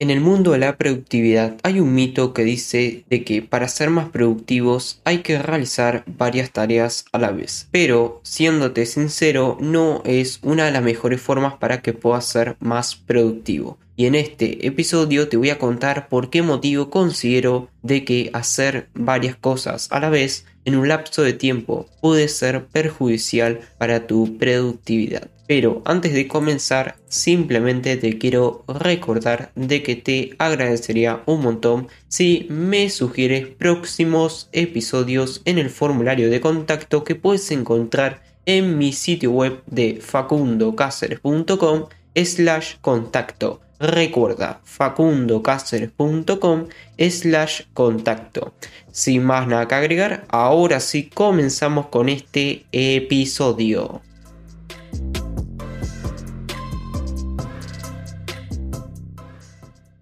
En el mundo de la productividad hay un mito que dice de que para ser más productivos hay que realizar varias tareas a la vez. Pero, siéndote sincero, no es una de las mejores formas para que puedas ser más productivo. Y en este episodio te voy a contar por qué motivo considero de que hacer varias cosas a la vez en un lapso de tiempo puede ser perjudicial para tu productividad. Pero antes de comenzar, simplemente te quiero recordar de que te agradecería un montón si me sugieres próximos episodios en el formulario de contacto que puedes encontrar en mi sitio web de facundocaceres.com slash contacto. Recuerda facundocaceres.com slash contacto. Sin más nada que agregar, ahora sí comenzamos con este episodio.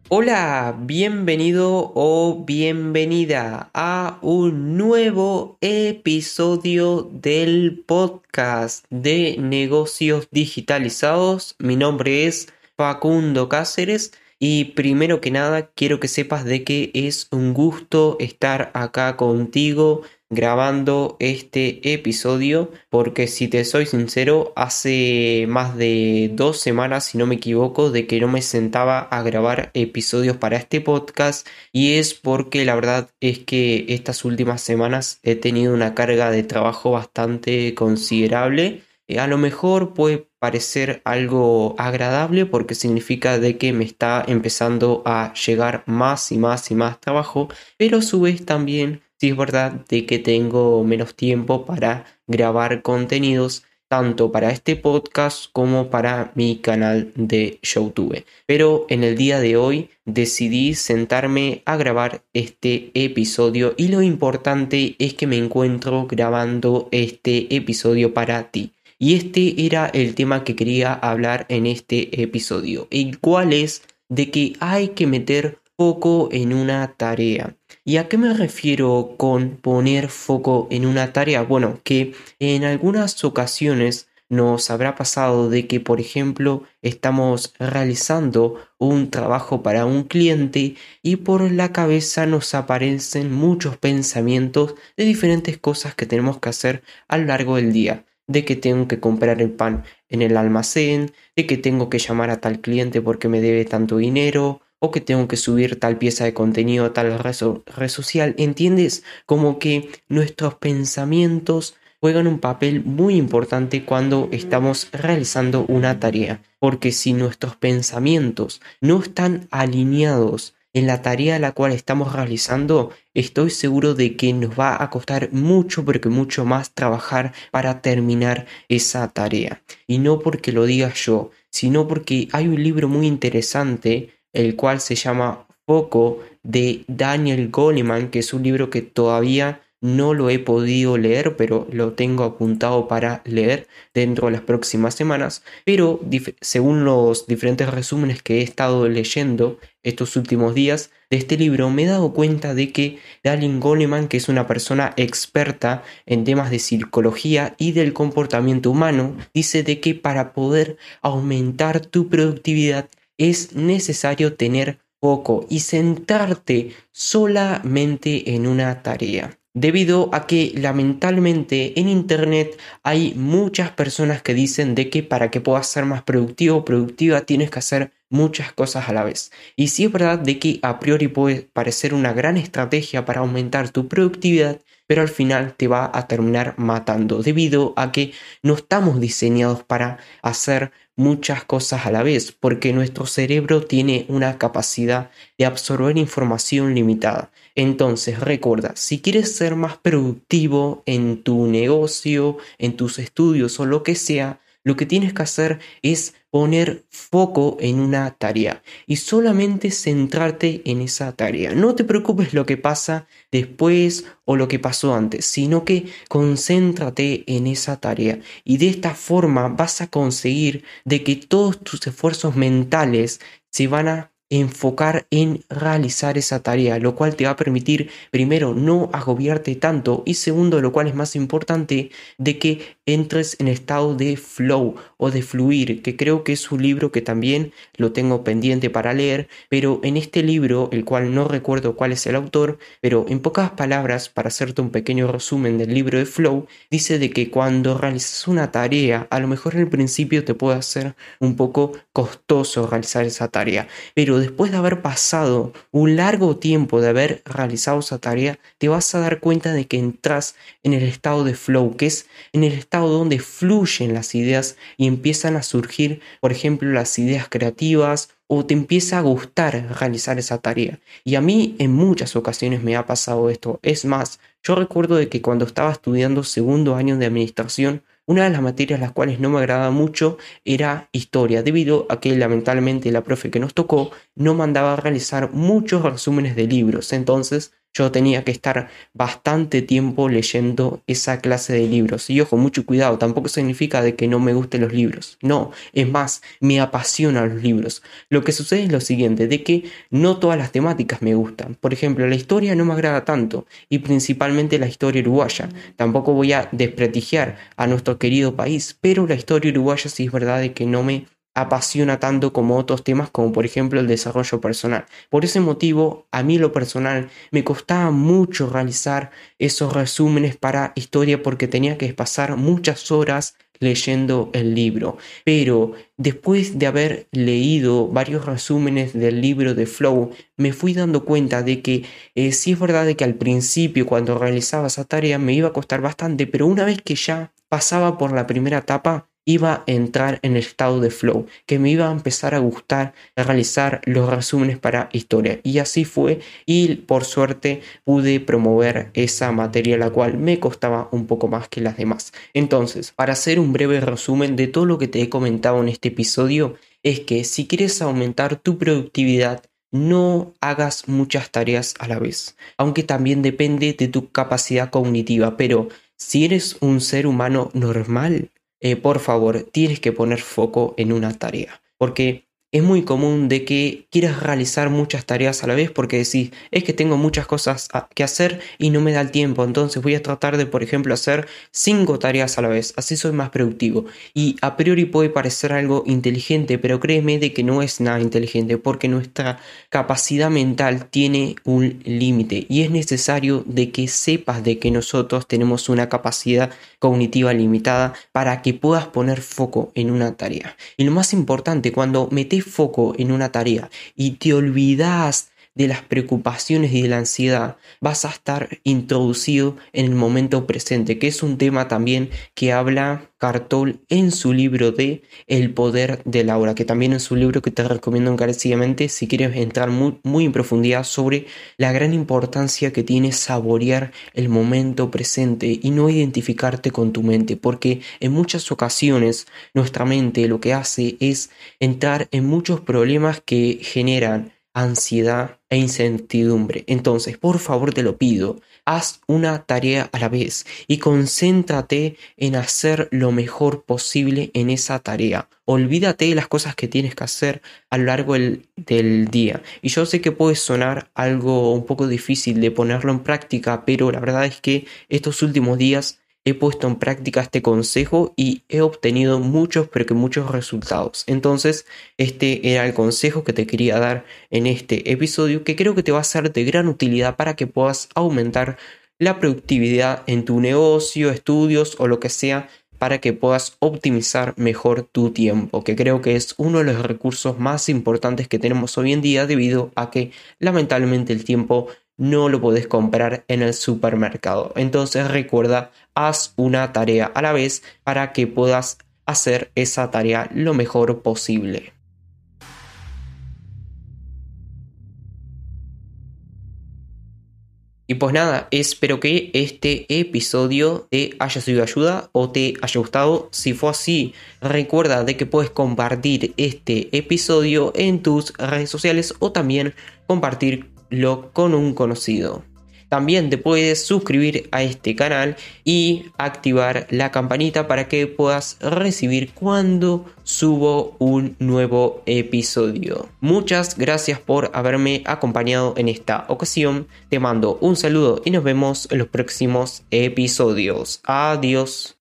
Hola, bienvenido o bienvenida a un nuevo episodio del podcast de negocios digitalizados. Mi nombre es Facundo Cáceres y primero que nada quiero que sepas de que es un gusto estar acá contigo grabando este episodio porque si te soy sincero hace más de dos semanas si no me equivoco de que no me sentaba a grabar episodios para este podcast. Y es porque la verdad es que estas últimas semanas he tenido una carga de trabajo bastante considerable. Eh, a lo mejor puede parecer algo agradable porque significa de que me está empezando a llegar más y más y más trabajo pero a su vez también sí es verdad de que tengo menos tiempo para grabar contenidos tanto para este podcast como para mi canal de YouTube. Pero en el día de hoy decidí sentarme a grabar este episodio y lo importante es que me encuentro grabando este episodio para ti. Y este era el tema que quería hablar en este episodio, el cual es de que hay que meter foco en una tarea. ¿Y a qué me refiero con poner foco en una tarea? Bueno, que en algunas ocasiones nos habrá pasado de que, por ejemplo, estamos realizando un trabajo para un cliente y por la cabeza nos aparecen muchos pensamientos de diferentes cosas que tenemos que hacer a lo largo del día. De que tengo que comprar el pan en el almacén, de que tengo que llamar a tal cliente porque me debe tanto dinero, o que tengo que subir tal pieza de contenido a tal red, social. ¿Entiendes? Como que nuestros pensamientos juegan un papel muy importante cuando estamos realizando una tarea. Porque si nuestros pensamientos no están alineados en la tarea la cual estamos realizando, estoy seguro de que nos va a costar mucho, porque mucho más trabajar para terminar esa tarea. Y no porque lo diga yo, sino porque hay un libro muy interesante el cual se llama Foco de Daniel Goleman, que es un libro que todavía no lo he podido leer, pero lo tengo apuntado para leer dentro de las próximas semanas. Pero según los diferentes resúmenes que he estado leyendo estos últimos días de este libro, me he dado cuenta de que Daniel Goleman, que es una persona experta en temas de psicología y del comportamiento humano, dice de que para poder aumentar tu productividad es necesario tener poco y centrarte solamente en una tarea. Debido a que lamentablemente en Internet hay muchas personas que dicen de que para que puedas ser más productivo o productiva tienes que hacer muchas cosas a la vez. Y sí es verdad de que a priori puede parecer una gran estrategia para aumentar tu productividad, pero al final te va a terminar matando debido a que no estamos diseñados para hacer muchas cosas a la vez, porque nuestro cerebro tiene una capacidad de absorber información limitada. Entonces, recuerda, si quieres ser más productivo en tu negocio, en tus estudios o lo que sea, lo que tienes que hacer es poner foco en una tarea y solamente centrarte en esa tarea. No te preocupes lo que pasa después o lo que pasó antes, sino que concéntrate en esa tarea y de esta forma vas a conseguir de que todos tus esfuerzos mentales se van a enfocar en realizar esa tarea, lo cual te va a permitir, primero, no agobiarte tanto y segundo, lo cual es más importante, de que entres en estado de flow o de fluir, que creo que es un libro que también lo tengo pendiente para leer, pero en este libro, el cual no recuerdo cuál es el autor, pero en pocas palabras, para hacerte un pequeño resumen del libro de flow, dice de que cuando realizas una tarea, a lo mejor en el principio te puede hacer un poco costoso realizar esa tarea, pero después de haber pasado un largo tiempo de haber realizado esa tarea, te vas a dar cuenta de que entras en el estado de flow, que es en el estado donde fluyen las ideas y empiezan a surgir, por ejemplo, las ideas creativas o te empieza a gustar realizar esa tarea. Y a mí en muchas ocasiones me ha pasado esto. Es más, yo recuerdo de que cuando estaba estudiando segundo año de administración, una de las materias las cuales no me agradaba mucho era historia, debido a que lamentablemente la profe que nos tocó no mandaba a realizar muchos resúmenes de libros. Entonces yo tenía que estar bastante tiempo leyendo esa clase de libros. Y ojo, mucho cuidado, tampoco significa de que no me gusten los libros. No, es más, me apasionan los libros. Lo que sucede es lo siguiente, de que no todas las temáticas me gustan. Por ejemplo, la historia no me agrada tanto, y principalmente la historia uruguaya. Tampoco voy a desprestigiar a nuestro querido país, pero la historia uruguaya sí es verdad de que no me apasiona tanto como otros temas como por ejemplo el desarrollo personal. Por ese motivo, a mí lo personal me costaba mucho realizar esos resúmenes para historia porque tenía que pasar muchas horas leyendo el libro. Pero después de haber leído varios resúmenes del libro de Flow, me fui dando cuenta de que eh, sí es verdad de que al principio cuando realizaba esa tarea me iba a costar bastante, pero una vez que ya pasaba por la primera etapa, iba a entrar en el estado de flow, que me iba a empezar a gustar realizar los resúmenes para historia. Y así fue y por suerte pude promover esa materia la cual me costaba un poco más que las demás. Entonces, para hacer un breve resumen de todo lo que te he comentado en este episodio, es que si quieres aumentar tu productividad, no hagas muchas tareas a la vez, aunque también depende de tu capacidad cognitiva, pero si eres un ser humano normal, eh, por favor, tienes que poner foco en una tarea. Porque es muy común de que quieras realizar muchas tareas a la vez porque decís, es que tengo muchas cosas que hacer y no me da el tiempo, entonces voy a tratar de, por ejemplo, hacer cinco tareas a la vez, así soy más productivo. Y a priori puede parecer algo inteligente, pero créeme de que no es nada inteligente porque nuestra capacidad mental tiene un límite y es necesario de que sepas de que nosotros tenemos una capacidad cognitiva limitada para que puedas poner foco en una tarea. Y lo más importante, cuando metes foco en una tarea y te olvidas de las preocupaciones y de la ansiedad, vas a estar introducido en el momento presente, que es un tema también que habla Cartol en su libro de El poder de la que también es un libro que te recomiendo encarecidamente si quieres entrar muy, muy en profundidad sobre la gran importancia que tiene saborear el momento presente y no identificarte con tu mente, porque en muchas ocasiones nuestra mente lo que hace es entrar en muchos problemas que generan ansiedad e incertidumbre. Entonces, por favor te lo pido, haz una tarea a la vez y concéntrate en hacer lo mejor posible en esa tarea. Olvídate de las cosas que tienes que hacer a lo largo del, día. Y yo sé que puede sonar algo un poco difícil de ponerlo en práctica, pero la verdad es que estos últimos días he puesto en práctica este consejo y he obtenido muchos, pero que muchos resultados. Entonces, este era el consejo que te quería dar en este episodio que creo que te va a ser de gran utilidad para que puedas aumentar la productividad en tu negocio, estudios o lo que sea para que puedas optimizar mejor tu tiempo, que creo que es uno de los recursos más importantes que tenemos hoy en día debido a que lamentablemente el tiempo no lo podés comprar en el supermercado. Entonces recuerda, haz una tarea a la vez para que puedas hacer esa tarea lo mejor posible. Y pues nada, espero que este episodio te haya sido de ayuda o te haya gustado. Si fue así, recuerda de que puedes compartir este episodio en tus redes sociales o también compartir con un conocido. También te puedes suscribir a este canal y activar la campanita para que puedas recibir cuando subo un nuevo episodio. Muchas gracias por haberme acompañado en esta ocasión. Te mando un saludo y nos vemos en los próximos episodios. Adiós.